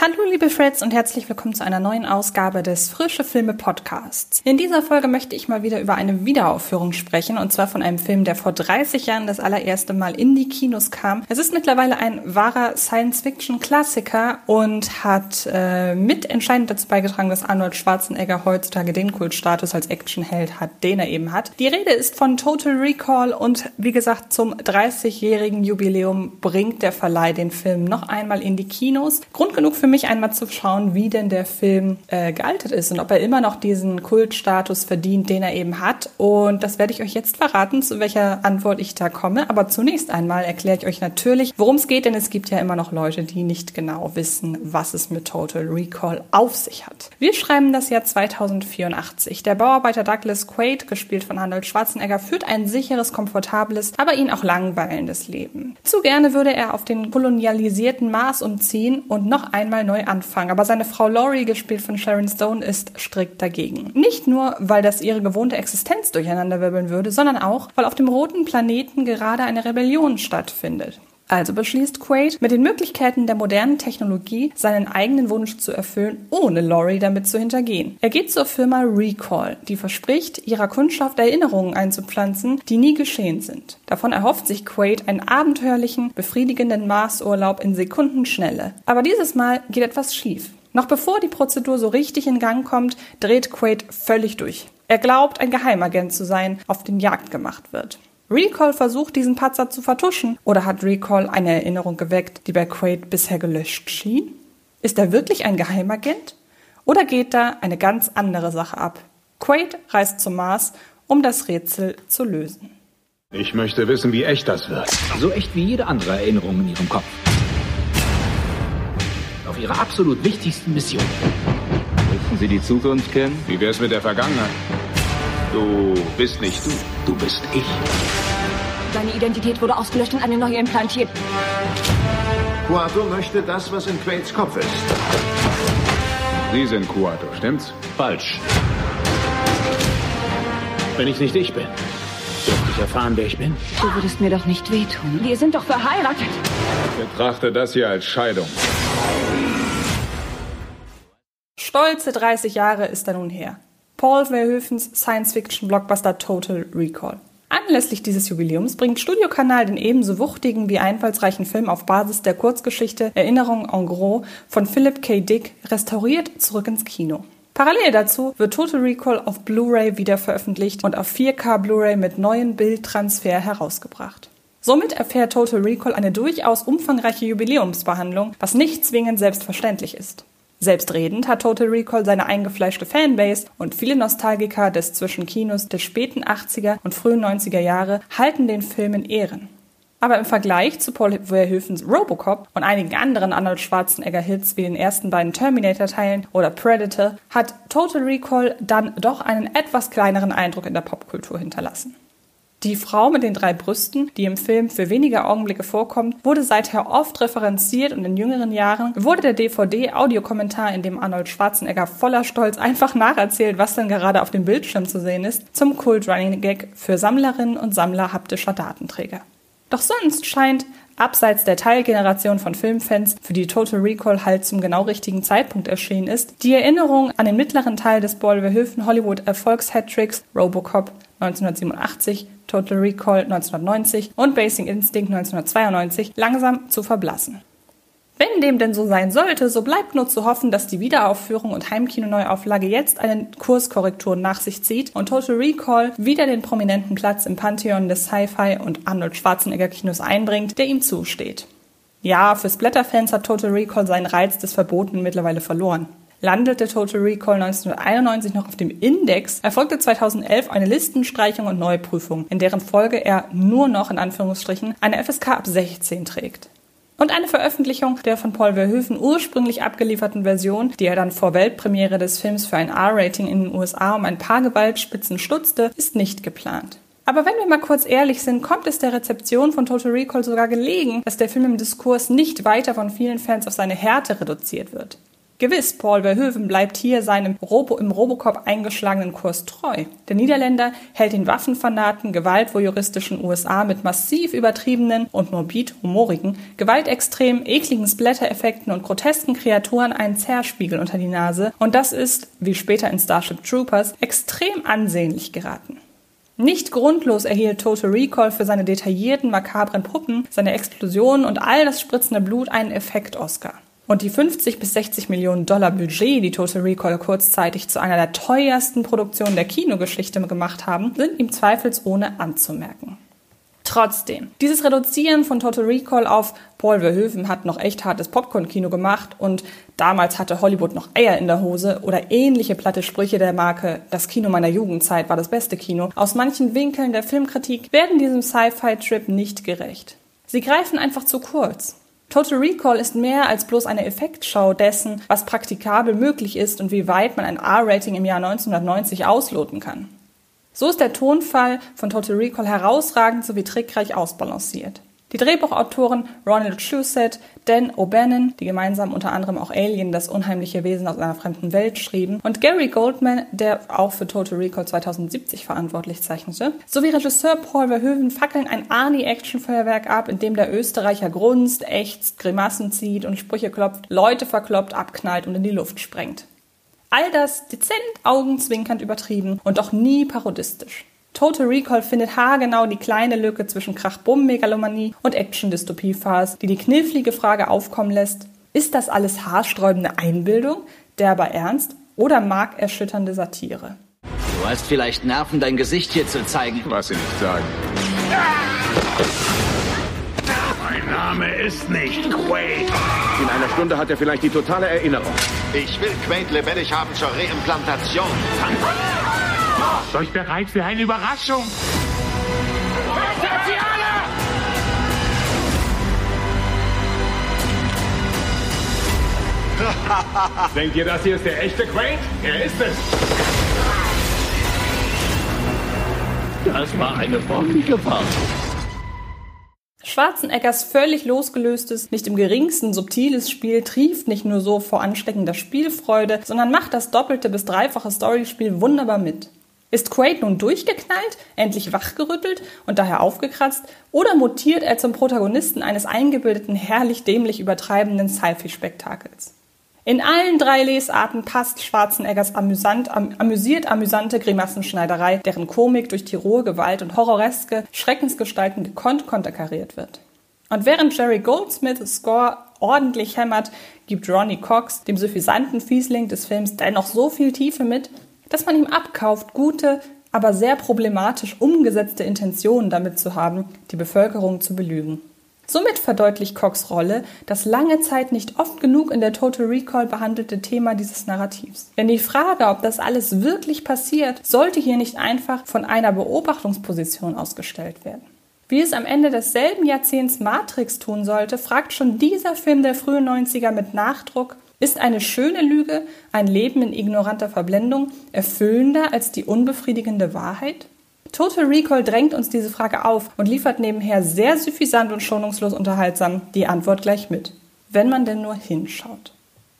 Hallo liebe Freds und herzlich willkommen zu einer neuen Ausgabe des Frische Filme Podcasts. In dieser Folge möchte ich mal wieder über eine Wiederaufführung sprechen und zwar von einem Film, der vor 30 Jahren das allererste Mal in die Kinos kam. Es ist mittlerweile ein wahrer Science-Fiction-Klassiker und hat äh, mitentscheidend dazu beigetragen, dass Arnold Schwarzenegger heutzutage den Kultstatus als Actionheld hat, den er eben hat. Die Rede ist von Total Recall und wie gesagt zum 30-jährigen Jubiläum bringt der Verleih den Film noch einmal in die Kinos. Grund genug für mich einmal zu schauen, wie denn der Film äh, gealtert ist und ob er immer noch diesen Kultstatus verdient, den er eben hat. Und das werde ich euch jetzt verraten, zu welcher Antwort ich da komme. Aber zunächst einmal erkläre ich euch natürlich, worum es geht, denn es gibt ja immer noch Leute, die nicht genau wissen, was es mit Total Recall auf sich hat. Wir schreiben das Jahr 2084. Der Bauarbeiter Douglas Quaid, gespielt von Arnold Schwarzenegger, führt ein sicheres, komfortables, aber ihn auch langweilendes Leben. Zu gerne würde er auf den kolonialisierten Mars umziehen und noch einmal einmal neu anfangen. Aber seine Frau Laurie, gespielt von Sharon Stone, ist strikt dagegen. Nicht nur, weil das ihre gewohnte Existenz durcheinanderwirbeln würde, sondern auch, weil auf dem roten Planeten gerade eine Rebellion stattfindet. Also beschließt Quaid, mit den Möglichkeiten der modernen Technologie seinen eigenen Wunsch zu erfüllen, ohne Laurie damit zu hintergehen. Er geht zur Firma Recall, die verspricht, ihrer Kundschaft Erinnerungen einzupflanzen, die nie geschehen sind. Davon erhofft sich Quaid einen abenteuerlichen, befriedigenden Marsurlaub in Sekundenschnelle. Aber dieses Mal geht etwas schief. Noch bevor die Prozedur so richtig in Gang kommt, dreht Quaid völlig durch. Er glaubt, ein Geheimagent zu sein, auf den Jagd gemacht wird. Recall versucht, diesen Patzer zu vertuschen? Oder hat Recall eine Erinnerung geweckt, die bei Quaid bisher gelöscht schien? Ist er wirklich ein Geheimagent? Oder geht da eine ganz andere Sache ab? Quaid reist zum Mars, um das Rätsel zu lösen. Ich möchte wissen, wie echt das wird. So echt wie jede andere Erinnerung in Ihrem Kopf. Auf Ihre absolut wichtigsten Mission. Möchten Sie die Zukunft kennen? Wie wär's mit der Vergangenheit? Du bist nicht du, du bist ich. Seine Identität wurde ausgelöscht und eine neue implantiert. Quato möchte das, was in Quaids Kopf ist. Sie sind Quato, stimmt's? Falsch. Wenn ich nicht ich bin, dürfte ich erfahren, wer ich bin. Du würdest mir doch nicht wehtun. Wir sind doch verheiratet. Betrachte das hier als Scheidung. Stolze 30 Jahre ist er nun her. Paul Verhoevens Science-Fiction-Blockbuster Total Recall. Anlässlich dieses Jubiläums bringt Studiokanal den ebenso wuchtigen wie einfallsreichen Film auf Basis der Kurzgeschichte Erinnerung en gros von Philip K. Dick restauriert zurück ins Kino. Parallel dazu wird Total Recall auf Blu-ray wieder veröffentlicht und auf 4K Blu-ray mit neuen Bildtransfer herausgebracht. Somit erfährt Total Recall eine durchaus umfangreiche Jubiläumsbehandlung, was nicht zwingend selbstverständlich ist. Selbstredend hat Total Recall seine eingefleischte Fanbase und viele Nostalgiker des Zwischenkinos der späten 80er und frühen 90er Jahre halten den Film in Ehren. Aber im Vergleich zu Paul Verhoevens Robocop und einigen anderen Arnold Schwarzenegger-Hits wie den ersten beiden Terminator-Teilen oder Predator hat Total Recall dann doch einen etwas kleineren Eindruck in der Popkultur hinterlassen. Die Frau mit den drei Brüsten, die im Film für wenige Augenblicke vorkommt, wurde seither oft referenziert und in jüngeren Jahren wurde der DVD-Audiokommentar, in dem Arnold Schwarzenegger voller Stolz einfach nacherzählt, was denn gerade auf dem Bildschirm zu sehen ist, zum Kult-Running-Gag für Sammlerinnen und Sammler haptischer Datenträger. Doch sonst scheint abseits der Teilgeneration von Filmfans, für die Total Recall halt zum genau richtigen Zeitpunkt erschienen ist, die Erinnerung an den mittleren Teil des Paul Verhoeven Hollywood Erfolgs-Hattricks Robocop 1987, Total Recall 1990 und Basic Instinct 1992 langsam zu verblassen. Wenn dem denn so sein sollte, so bleibt nur zu hoffen, dass die Wiederaufführung und Heimkino-Neuauflage jetzt eine Kurskorrektur nach sich zieht und Total Recall wieder den prominenten Platz im Pantheon des Sci-Fi und Arnold Schwarzenegger Kinos einbringt, der ihm zusteht. Ja, für Splatter-Fans hat Total Recall seinen Reiz des Verbotenen mittlerweile verloren landete Total Recall 1991 noch auf dem Index, erfolgte 2011 eine Listenstreichung und Neuprüfung, in deren Folge er nur noch in Anführungsstrichen eine FSK ab 16 trägt. Und eine Veröffentlichung der von Paul Verhoeven ursprünglich abgelieferten Version, die er dann vor Weltpremiere des Films für ein R-Rating in den USA um ein paar Gewaltspitzen stutzte, ist nicht geplant. Aber wenn wir mal kurz ehrlich sind, kommt es der Rezeption von Total Recall sogar gelegen, dass der Film im Diskurs nicht weiter von vielen Fans auf seine Härte reduziert wird. Gewiss, Paul Verhoeven bleibt hier seinem Robo im Robocop eingeschlagenen Kurs treu. Der Niederländer hält den waffenfanaten, gewaltvoyeuristischen USA mit massiv übertriebenen und morbid humorigen, gewaltextremen, ekligen Splatter-Effekten und grotesken Kreaturen einen Zerspiegel unter die Nase und das ist, wie später in Starship Troopers, extrem ansehnlich geraten. Nicht grundlos erhielt Total Recall für seine detaillierten, makabren Puppen, seine Explosionen und all das spritzende Blut einen Effekt-Oscar. Und die 50 bis 60 Millionen Dollar Budget, die Total Recall kurzzeitig zu einer der teuersten Produktionen der Kinogeschichte gemacht haben, sind ihm zweifelsohne anzumerken. Trotzdem, dieses Reduzieren von Total Recall auf Paul Verhoeven hat noch echt hartes Popcorn-Kino gemacht und damals hatte Hollywood noch Eier in der Hose oder ähnliche platte Sprüche der Marke Das Kino meiner Jugendzeit war das beste Kino. Aus manchen Winkeln der Filmkritik werden diesem Sci-Fi-Trip nicht gerecht. Sie greifen einfach zu kurz. Total Recall ist mehr als bloß eine Effektschau dessen, was praktikabel möglich ist und wie weit man ein R-Rating im Jahr 1990 ausloten kann. So ist der Tonfall von Total Recall herausragend sowie trickreich ausbalanciert. Die Drehbuchautoren Ronald Shusett, Dan O'Bannon, die gemeinsam unter anderem auch Alien, das unheimliche Wesen aus einer fremden Welt schrieben, und Gary Goldman, der auch für Total Recall 2070 verantwortlich zeichnete, sowie Regisseur Paul Verhoeven fackeln ein Arnie-Action-Feuerwerk ab, in dem der Österreicher grunzt, ächzt, Grimassen zieht und Sprüche klopft, Leute verkloppt, abknallt und in die Luft sprengt. All das dezent augenzwinkernd übertrieben und doch nie parodistisch. Total Recall findet haargenau die kleine Lücke zwischen Krach-Bumm-Megalomanie und Action-Dystopie-Farce, die die knifflige Frage aufkommen lässt, ist das alles haarsträubende Einbildung, derber Ernst oder markerschütternde Satire? Du hast vielleicht Nerven, dein Gesicht hier zu zeigen. Was sie nicht sagen. Mein Name ist nicht Quaid. In einer Stunde hat er vielleicht die totale Erinnerung. Ich will Quaid lebendig haben zur Reimplantation. Seid bereit für eine Überraschung? Denkt ihr, das hier ist der echte Quaid? Er ist es. Das war eine ordentliche Fahrt. Schwarzeneggers völlig losgelöstes, nicht im geringsten subtiles Spiel trieft nicht nur so vor ansteckender Spielfreude, sondern macht das doppelte bis dreifache Storyspiel wunderbar mit. Ist Quaid nun durchgeknallt, endlich wachgerüttelt und daher aufgekratzt, oder mutiert er zum Protagonisten eines eingebildeten, herrlich dämlich übertreibenden Sci-Fi-Spektakels? In allen drei Lesarten passt Schwarzeneggers amüsant, am, amüsiert amüsante Grimassenschneiderei, deren Komik durch die rohe Gewalt und horroreske Schreckensgestalten gekonnt konterkariert wird. Und während Jerry Goldsmiths Score ordentlich hämmert, gibt Ronnie Cox, dem suffisanten Fiesling des Films, dennoch so viel Tiefe mit, dass man ihm abkauft, gute, aber sehr problematisch umgesetzte Intentionen damit zu haben, die Bevölkerung zu belügen. Somit verdeutlicht Cox Rolle das lange Zeit nicht oft genug in der Total Recall behandelte Thema dieses Narrativs. Denn die Frage, ob das alles wirklich passiert, sollte hier nicht einfach von einer Beobachtungsposition ausgestellt werden. Wie es am Ende desselben Jahrzehnts Matrix tun sollte, fragt schon dieser Film der frühen 90er mit Nachdruck, ist eine schöne Lüge, ein Leben in ignoranter Verblendung, erfüllender als die unbefriedigende Wahrheit? Total Recall drängt uns diese Frage auf und liefert nebenher sehr suffisant und schonungslos unterhaltsam die Antwort gleich mit. Wenn man denn nur hinschaut.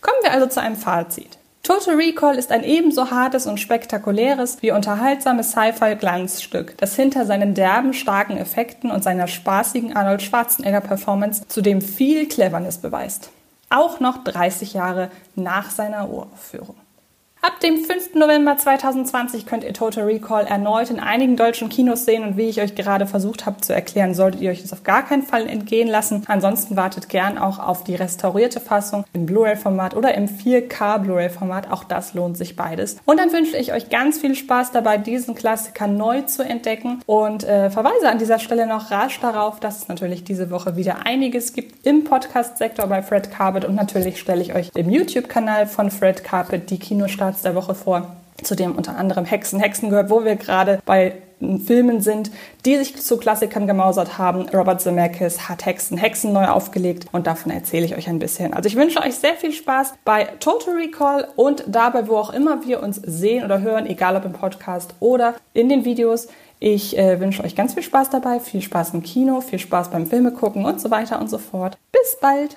Kommen wir also zu einem Fazit. Total Recall ist ein ebenso hartes und spektakuläres wie unterhaltsames Sci-Fi-Glanzstück, das hinter seinen derben, starken Effekten und seiner spaßigen Arnold Schwarzenegger-Performance zudem viel Cleverness beweist. Auch noch 30 Jahre nach seiner Uraufführung. Ab dem 5. November 2020 könnt ihr Total Recall erneut in einigen deutschen Kinos sehen und wie ich euch gerade versucht habe zu erklären, solltet ihr euch das auf gar keinen Fall entgehen lassen. Ansonsten wartet gern auch auf die restaurierte Fassung im Blu-ray-Format oder im 4K Blu-ray-Format. Auch das lohnt sich beides. Und dann wünsche ich euch ganz viel Spaß dabei, diesen Klassiker neu zu entdecken und äh, verweise an dieser Stelle noch rasch darauf, dass es natürlich diese Woche wieder einiges gibt im Podcast-Sektor bei Fred Carpet und natürlich stelle ich euch im YouTube-Kanal von Fred Carpet die Kinostarts Charts der Woche vor, zu dem unter anderem Hexen, Hexen gehört, wo wir gerade bei Filmen sind, die sich zu Klassikern gemausert haben. Robert Zemeckis hat Hexen, Hexen neu aufgelegt und davon erzähle ich euch ein bisschen. Also ich wünsche euch sehr viel Spaß bei Total Recall und dabei, wo auch immer wir uns sehen oder hören, egal ob im Podcast oder in den Videos. Ich äh, wünsche euch ganz viel Spaß dabei, viel Spaß im Kino, viel Spaß beim Filme gucken und so weiter und so fort. Bis bald!